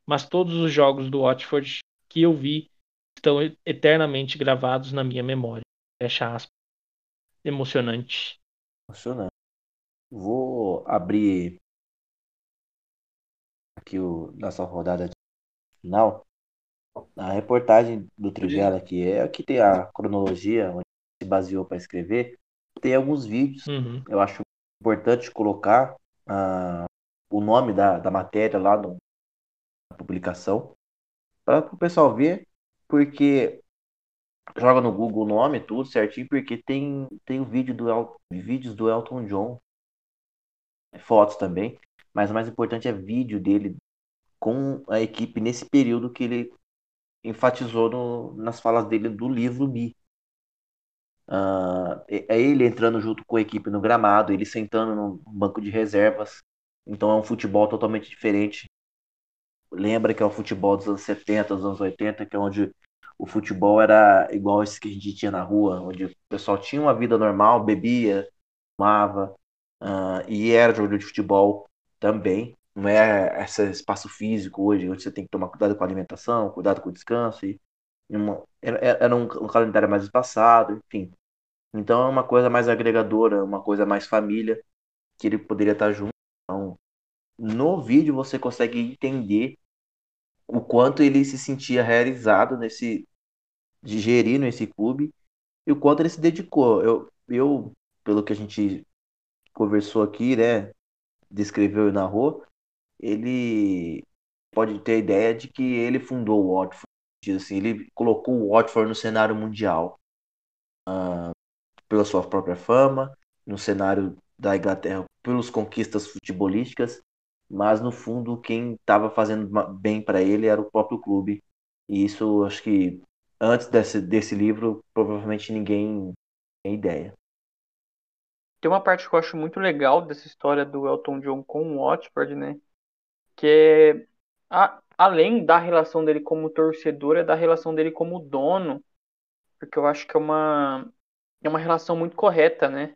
Mas todos os jogos do Watford que eu vi estão eternamente gravados na minha memória. Fecha aspas. Emocionante. Emocionante. Vou abrir aqui o nossa rodada final. A reportagem do Trivela, que é aqui tem a cronologia onde se baseou para escrever, tem alguns vídeos. Uhum. Eu acho importante colocar ah, o nome da, da matéria lá no, na publicação para o pessoal ver, porque joga no Google o nome, tudo certinho, porque tem, tem o vídeo do El, vídeos do Elton John, fotos também, mas o mais importante é vídeo dele com a equipe nesse período que ele enfatizou no, nas falas dele do livro Mi. Uh, é ele entrando junto com a equipe no gramado, ele sentando no banco de reservas. Então é um futebol totalmente diferente. Lembra que é o futebol dos anos 70, dos anos 80, que é onde o futebol era igual esse que a gente tinha na rua, onde o pessoal tinha uma vida normal, bebia, fumava, uh, e era jogador de futebol também. Não é esse espaço físico hoje, onde você tem que tomar cuidado com a alimentação, cuidado com o descanso. E uma, era um, um calendário mais espaçado, enfim. Então é uma coisa mais agregadora, uma coisa mais família, que ele poderia estar junto. Então, no vídeo você consegue entender o quanto ele se sentia realizado nesse de gerir nesse clube e o quanto ele se dedicou. Eu, eu pelo que a gente conversou aqui, né, descreveu e narrou, ele pode ter a ideia de que ele fundou o Watford, assim, ele colocou o Watford no cenário mundial uh, pela sua própria fama, no cenário da Inglaterra pelas conquistas futebolísticas, mas no fundo quem estava fazendo bem para ele era o próprio clube. E isso acho que antes desse, desse livro provavelmente ninguém tem ideia. Tem uma parte que eu acho muito legal dessa história do Elton John com o Watford, né? Que é a, além da relação dele como torcedor, é da relação dele como dono, porque eu acho que é uma é uma relação muito correta, né?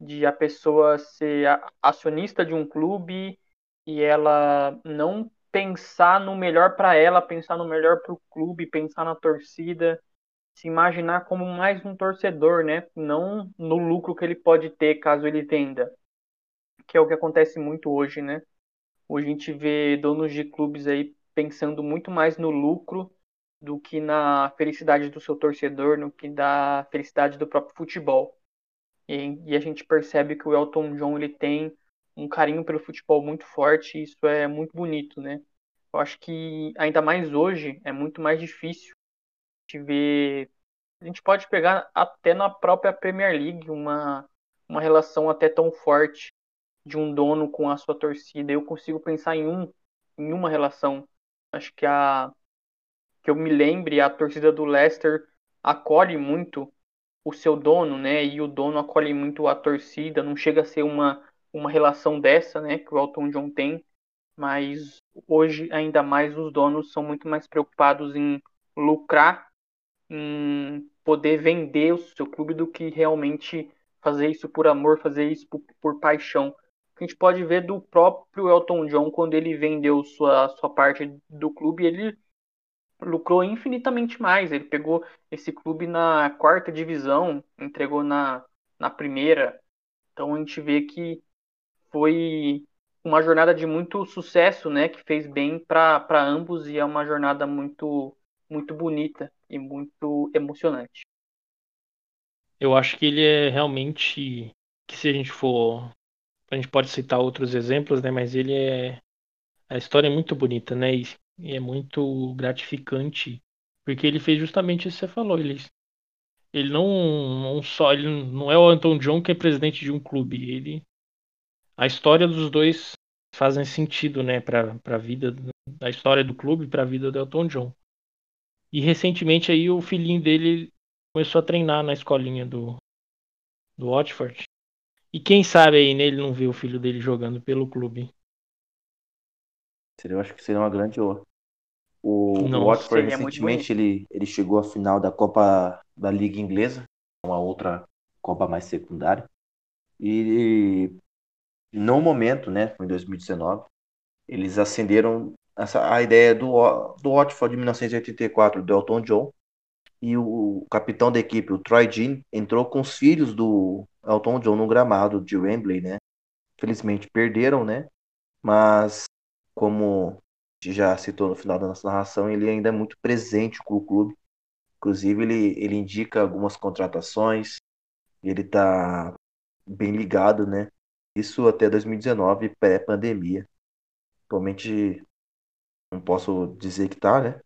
De a pessoa ser acionista de um clube e ela não pensar no melhor para ela, pensar no melhor para o clube, pensar na torcida, se imaginar como mais um torcedor, né? Não no lucro que ele pode ter caso ele venda, que é o que acontece muito hoje, né? Hoje a gente vê donos de clubes aí pensando muito mais no lucro do que na felicidade do seu torcedor, no que da felicidade do próprio futebol. E, e a gente percebe que o Elton John ele tem um carinho pelo futebol muito forte e isso é muito bonito, né? Eu acho que ainda mais hoje é muito mais difícil de ver. A gente pode pegar até na própria Premier League uma, uma relação até tão forte de um dono com a sua torcida. Eu consigo pensar em um em uma relação. Acho que a que eu me lembre, a torcida do Leicester acolhe muito o seu dono, né? E o dono acolhe muito a torcida. Não chega a ser uma uma relação dessa, né, que o Elton John tem, mas hoje ainda mais os donos são muito mais preocupados em lucrar, em poder vender o seu clube do que realmente fazer isso por amor, fazer isso por, por paixão. A gente pode ver do próprio Elton John quando ele vendeu sua, sua parte do clube, ele lucrou infinitamente mais. Ele pegou esse clube na quarta divisão, entregou na, na primeira. Então a gente vê que foi uma jornada de muito sucesso, né, que fez bem para ambos e é uma jornada muito muito bonita e muito emocionante. Eu acho que ele é realmente que se a gente for a gente pode citar outros exemplos, né, mas ele é a história é muito bonita, né, e, é muito gratificante porque ele fez justamente isso que você falou, ele ele não, não só ele não é o Anton John que é presidente de um clube, ele a história dos dois fazem sentido, né, para a vida, a história do clube para a vida do Elton John. E recentemente aí o filhinho dele começou a treinar na escolinha do do Watford. E quem sabe aí nele não vê o filho dele jogando pelo clube. Eu acho que seria uma grande honra. O, o Watford recentemente ele, ele chegou à final da Copa da Liga Inglesa, uma outra Copa mais secundária. E no momento, né, foi em 2019, eles acenderam essa, a ideia do, do Watford de 1984, do Elton John, e o, o capitão da equipe, o Troy Jean, entrou com os filhos do Elton John no gramado de Wembley, né? Felizmente perderam, né? Mas como já citou no final da nossa narração, ele ainda é muito presente com o clube. Inclusive, ele, ele indica algumas contratações, ele está bem ligado, né? Isso até 2019, pré-pandemia. Atualmente, não posso dizer que tá, né?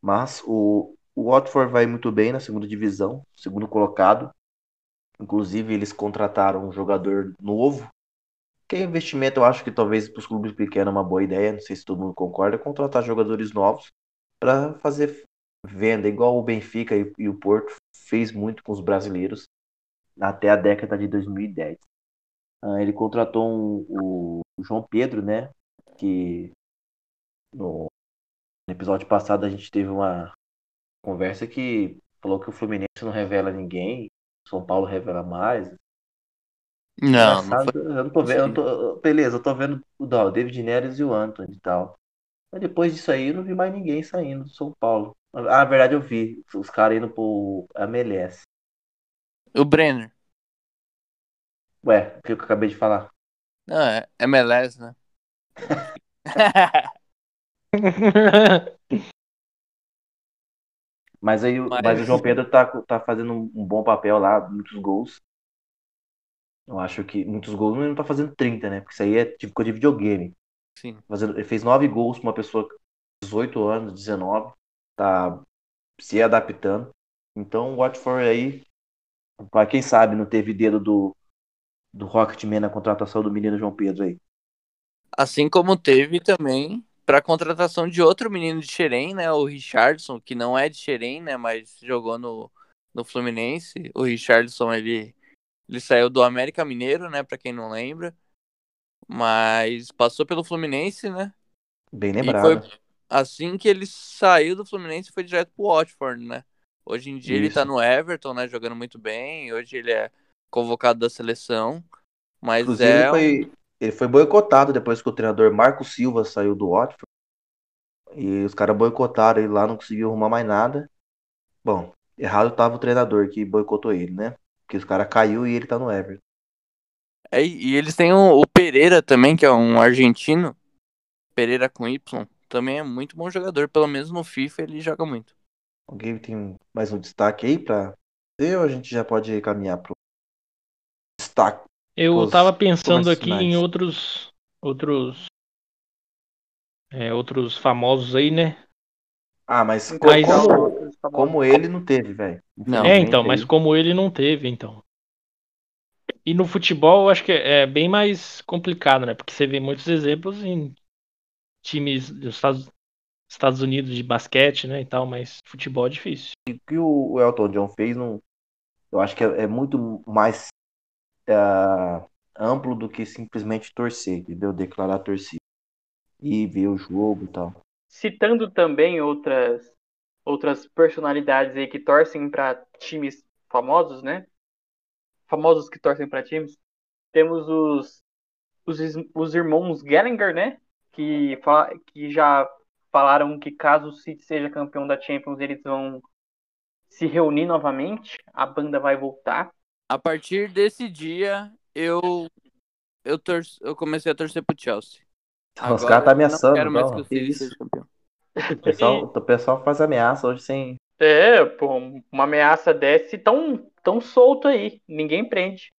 Mas o, o Watford vai muito bem na segunda divisão, segundo colocado. Inclusive, eles contrataram um jogador novo. Que é investimento, eu acho que talvez para os clubes pequenos é uma boa ideia. Não sei se todo mundo concorda. Contratar jogadores novos para fazer venda, igual o Benfica e, e, o Porto fez muito com os brasileiros até a década de 2010. Ah, ele contratou um, o, João Pedro, né? Que no, episódio passado a gente teve uma conversa que falou que o Fluminense não revela ninguém, São Paulo revela mais. Não, não foi... eu não tô vendo. Eu tô... beleza, eu tô vendo o, o David Neres e o Anthony e tal. Mas depois disso aí eu não vi mais ninguém saindo do São Paulo. Ah, na verdade eu vi os caras indo pro MLS. O Brenner. Ué, o que eu acabei de falar? Não, é MLS, né? Mas aí mas... mas o João Pedro tá, tá fazendo um bom papel lá, muitos gols. Eu acho que muitos gols não tá fazendo 30, né? Porque isso aí é tipo de videogame. Sim. Fazendo, ele fez 9 gols pra uma pessoa de 18 anos, 19. Tá se adaptando. Então o Watford aí, pra quem sabe, não teve dedo do, do Rocketman na contratação do menino João Pedro aí. Assim como teve também para contratação de outro menino de Xerém, né, o Richardson, que não é de Xerém, né, mas jogou no, no Fluminense. O Richardson, ele, ele saiu do América Mineiro, né, para quem não lembra, mas passou pelo Fluminense, né? Bem lembrado. Foi, assim que ele saiu do Fluminense, foi direto pro Watford, né? Hoje em dia Isso. ele tá no Everton, né, jogando muito bem. Hoje ele é convocado da seleção, mas Inclusive, é ele foi, ele foi boicotado depois que o treinador Marco Silva saiu do Watford. E os caras boicotaram ele lá, não conseguiu arrumar mais nada. Bom, errado tava o treinador que boicotou ele, né? Porque os caras caiu e ele tá no Everton. É, e eles têm o, o Pereira também, que é um argentino. Pereira com Y. Também é muito bom jogador. Pelo menos no FIFA ele joga muito. Alguém tem mais um destaque aí pra ver ou a gente já pode caminhar pro destaque? Eu os, tava pensando aqui em outros outros é, outros famosos aí, né? Ah, mas, mas como, como, ele não teve, velho. É, então, mas como ele não teve, então. E no futebol, eu acho que é bem mais complicado, né? Porque você vê muitos exemplos em times dos Estados, Estados Unidos de basquete, né, e tal, mas futebol é difícil. O que o Elton John fez, não, eu acho que é, é muito mais uh, amplo do que simplesmente torcer, entendeu? Declarar torcida e ver o jogo e tal. Citando também outras outras personalidades aí que torcem para times famosos, né? Famosos que torcem para times. Temos os, os os irmãos Gallagher, né? Que que já falaram que caso o City seja campeão da Champions, eles vão se reunir novamente, a banda vai voltar. A partir desse dia, eu eu, torço, eu comecei a torcer pro Chelsea. Agora, Os caras tá ameaçando, não. Quero mais que o City seja campeão. O pessoal, o pessoal faz ameaça hoje sem. É, pô, uma ameaça desse tão, tão solto aí, ninguém prende.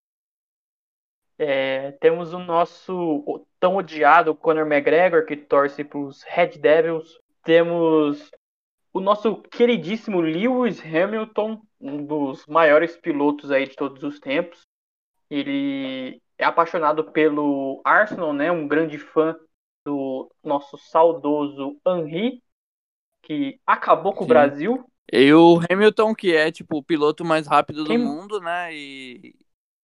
É, temos o nosso tão odiado Conor McGregor, que torce pros Red Devils. Temos o nosso queridíssimo Lewis Hamilton, um dos maiores pilotos aí de todos os tempos. Ele é apaixonado pelo Arsenal, né? Um grande fã do nosso saudoso Henry, que acabou com Sim. o Brasil. E o Hamilton, que é tipo o piloto mais rápido Quem... do mundo, né? E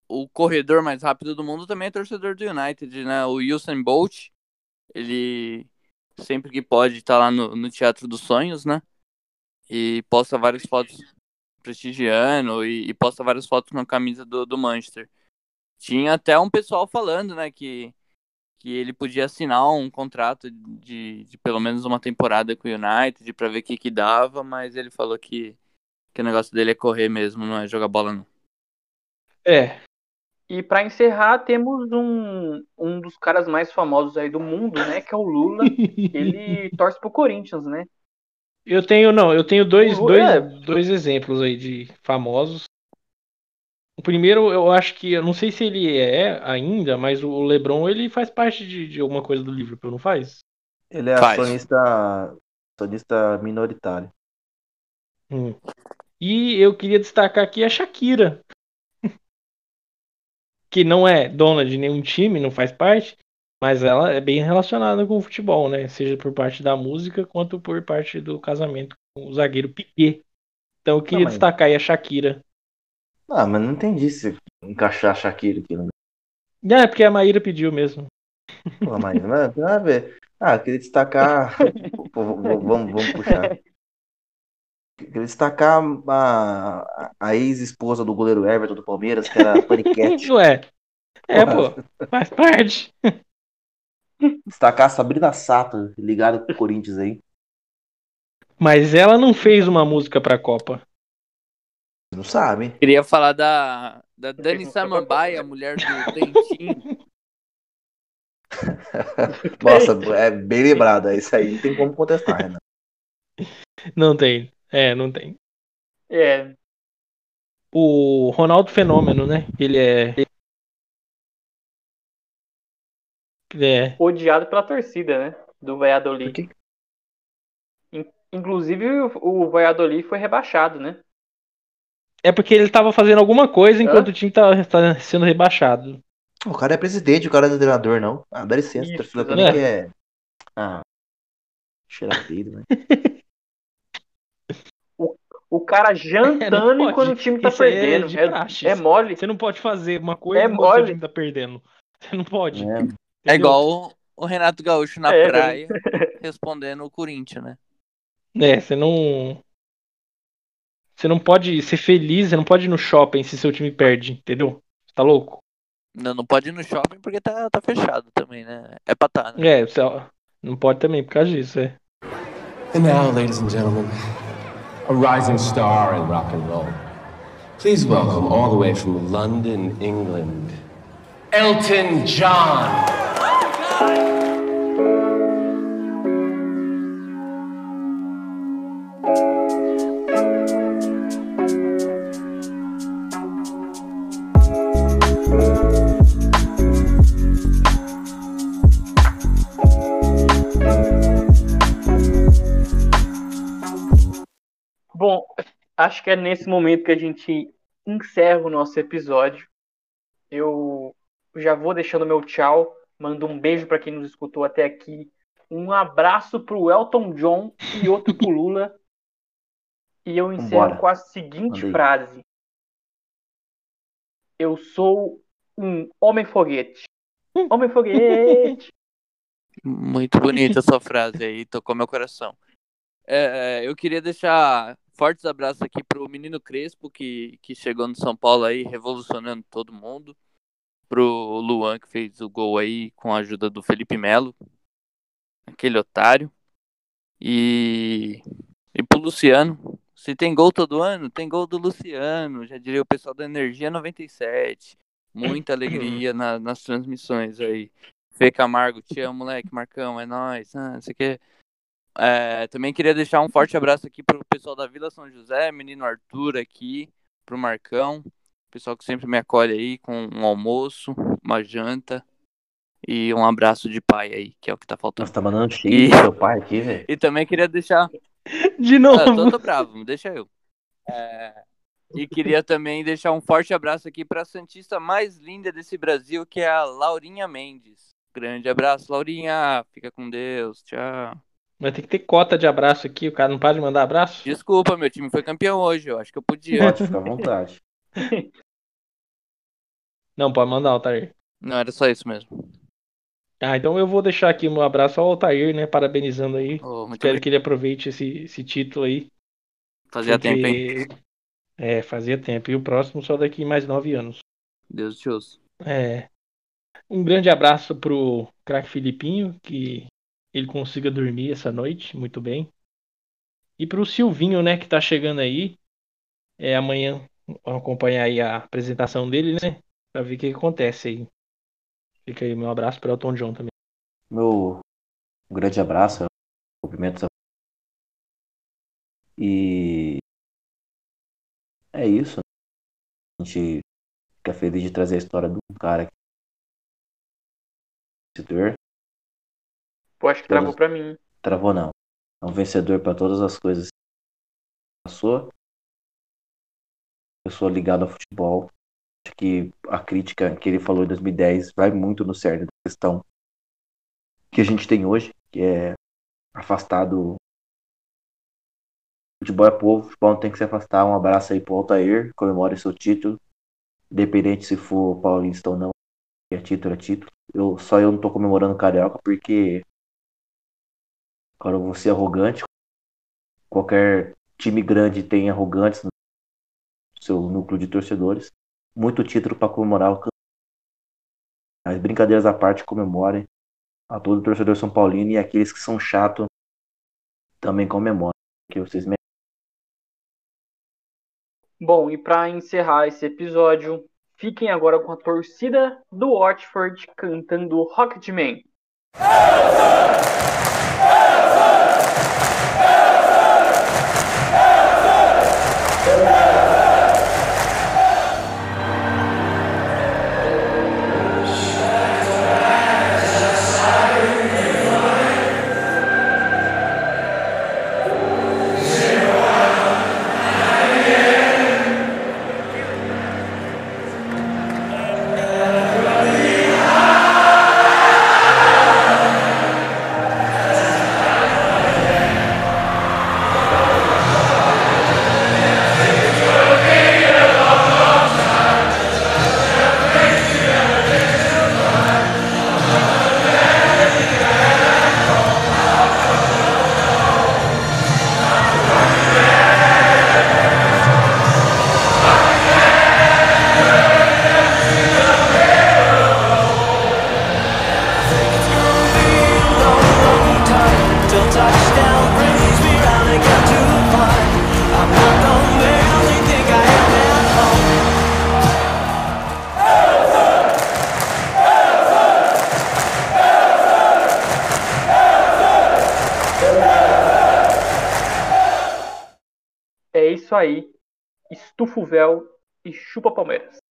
o corredor mais rápido do mundo também é torcedor do United, né? O Usain Bolt, ele sempre que pode estar tá lá no, no Teatro dos Sonhos, né? e posta várias fotos prestigiando e, e posta várias fotos na camisa do, do Manchester. Tinha até um pessoal falando, né, que, que ele podia assinar um contrato de, de pelo menos uma temporada com o United para ver o que, que dava, mas ele falou que, que o negócio dele é correr mesmo, não é jogar bola não. É. E para encerrar, temos um, um dos caras mais famosos aí do mundo, né? Que é o Lula. Ele torce pro Corinthians, né? Eu tenho, não, eu tenho dois, O- dois, é. dois exemplos aí de famosos. O primeiro, eu acho que, eu não sei se ele é ainda, mas o LeBron, ele faz parte de, de alguma coisa do Liverpool, não faz? Ele é Faz. acionista, acionista minoritário. Hum. E eu queria destacar aqui a Shakira. que não é dona de nenhum time, não faz parte, mas ela é bem relacionada com o futebol, né? Seja por parte da música quanto por parte do casamento com o zagueiro Piquet. Então eu queria mas- destacar aí a Shakira. Ah, mas não entendi se encaixar a Shakira aqui. Né? É, porque a Maíra pediu mesmo. Pô, mas não tem a ver. Ah, queria destacar. Pô, vamos, vamos puxar. Queria destacar a, a ex-esposa do goleiro Everton do Palmeiras, que era a Paniquete. Ué. É, pô, faz parte. Destacar a Sabrina Sato, ligada com o Corinthians aí. Mas ela não fez uma música pra Copa. Não sabem. Queria falar da, da Dani Samambaia, a mulher do Dentinho. Nossa, é bem lembrado. Isso aí não tem como contestar, né? Não tem. É, não tem. É, O Ronaldo Fenômeno, né? Ele é. É. odiado pela torcida, né? Do Valladolid. Inclusive, o Valladolid foi rebaixado, né? É porque ele tava fazendo alguma coisa enquanto o time tava, tava sendo rebaixado. O cara é presidente, o cara não é treinador, não. Ah, dá licença, Isso, torcida também que exatamente. é. Ah. Cheira peido, né? O cara jantando pode. enquanto o time tá Isso é perdendo. de É, é mole. Você não pode fazer uma coisa É enquanto o time tá perdendo. Você não pode. É. entendeu? É igual o, Renato Gaúcho na É, praia, respondendo o Corinthians, né? É, você não. Você não pode ser feliz, você não pode ir no shopping se seu time perde, entendeu? Você tá louco? Não, não pode ir no shopping porque tá, tá fechado também, né? É pra tá, né? É, você não pode também por causa disso, é. And now, ladies and gentlemen, a rising star in rock and roll. Please welcome all the way from London, England, Elton John. Bom, acho que é nesse momento que a gente encerra o nosso episódio. Eu já vou deixando meu tchau. Mando um beijo para quem nos escutou até aqui. Um abraço pro Elton John e outro pro Lula. E eu encerro Vambora. com a seguinte frase: Eu sou um homem-foguete. Homem-foguete! Muito bonita essa frase aí, tocou meu coração. É, eu queria deixar fortes abraços aqui pro menino Crespo, que, que chegou no São Paulo aí, revolucionando todo mundo. Pro Luan, que fez o gol aí com a ajuda do Felipe Melo, aquele otário. E, e pro Luciano. Se tem gol todo ano, tem gol do Luciano, já diria o pessoal da Energia 97. Muita alegria na- nas transmissões aí. Fê Camargo, te amo, moleque, Marcão, é nóis. Ah, não sei o que. É, também queria deixar um forte abraço aqui pro pessoal da Vila São José, menino Arthur aqui, pro Marcão, pessoal que sempre me acolhe aí com um almoço, uma janta e um abraço de pai aí, que é o que tá faltando. Nossa, tá mandando cheio E- seu pai aqui, velho. E também queria deixar. De Ah, novo. tô, tô bravo, deixa eu. É, E queria também deixar um forte abraço aqui pra Santista mais linda desse Brasil, que é a Laurinha Mendes. Grande abraço, Laurinha. Fica com Deus. Tchau. Vai ter que ter cota de abraço aqui, o cara não para de mandar abraço? Desculpa, meu time foi campeão hoje. Eu acho que eu podia. Pode ficar à vontade. Não, pode mandar, Altair. Não, era só isso mesmo. Ah, então eu vou deixar aqui um abraço ao Altair, né? Parabenizando aí. Oh, Espero obrigado. que ele aproveite esse, esse título aí. Fazia tempo, hein? porque- É, fazia tempo. E o próximo só daqui mais nove anos. Deus te ouça. É. Um grande abraço pro craque Filipinho, que ele consiga dormir essa noite muito bem. E pro Silvinho, né, que tá chegando aí. É, amanhã vamos acompanhar aí a apresentação dele, né? Pra ver o que, que acontece aí. Fica aí meu abraço para Elton John também. Meu um grande abraço, cumprimentos. a- E é isso. A gente fica feliz de trazer a história de um cara que vencedor. Pô, acho que travou pra mim. Travou não. É um vencedor para todas as coisas que passou. Pessoa ligada ao futebol. Acho que a crítica que ele falou em 2010 vai muito no cerne da questão que a gente tem hoje, que é afastado. Futebol é povo, futebol não tem que se afastar. Um abraço aí pro Altair, comemore seu título. Independente se for paulista ou não. É título, é título. Eu, só eu não tô comemorando Carioca porque. Agora eu vou ser arrogante. Qualquer time grande tem arrogantes no seu núcleo de torcedores. Muito título para comemorar o. Mas brincadeiras à parte, comemorem a todo torcedor São Paulino e aqueles que são chatos também comemorem. Que vocês merecem. Bom, e pra encerrar esse episódio, fiquem agora com a torcida do Watford cantando Rocketman. Véu e chupa Palmeiras.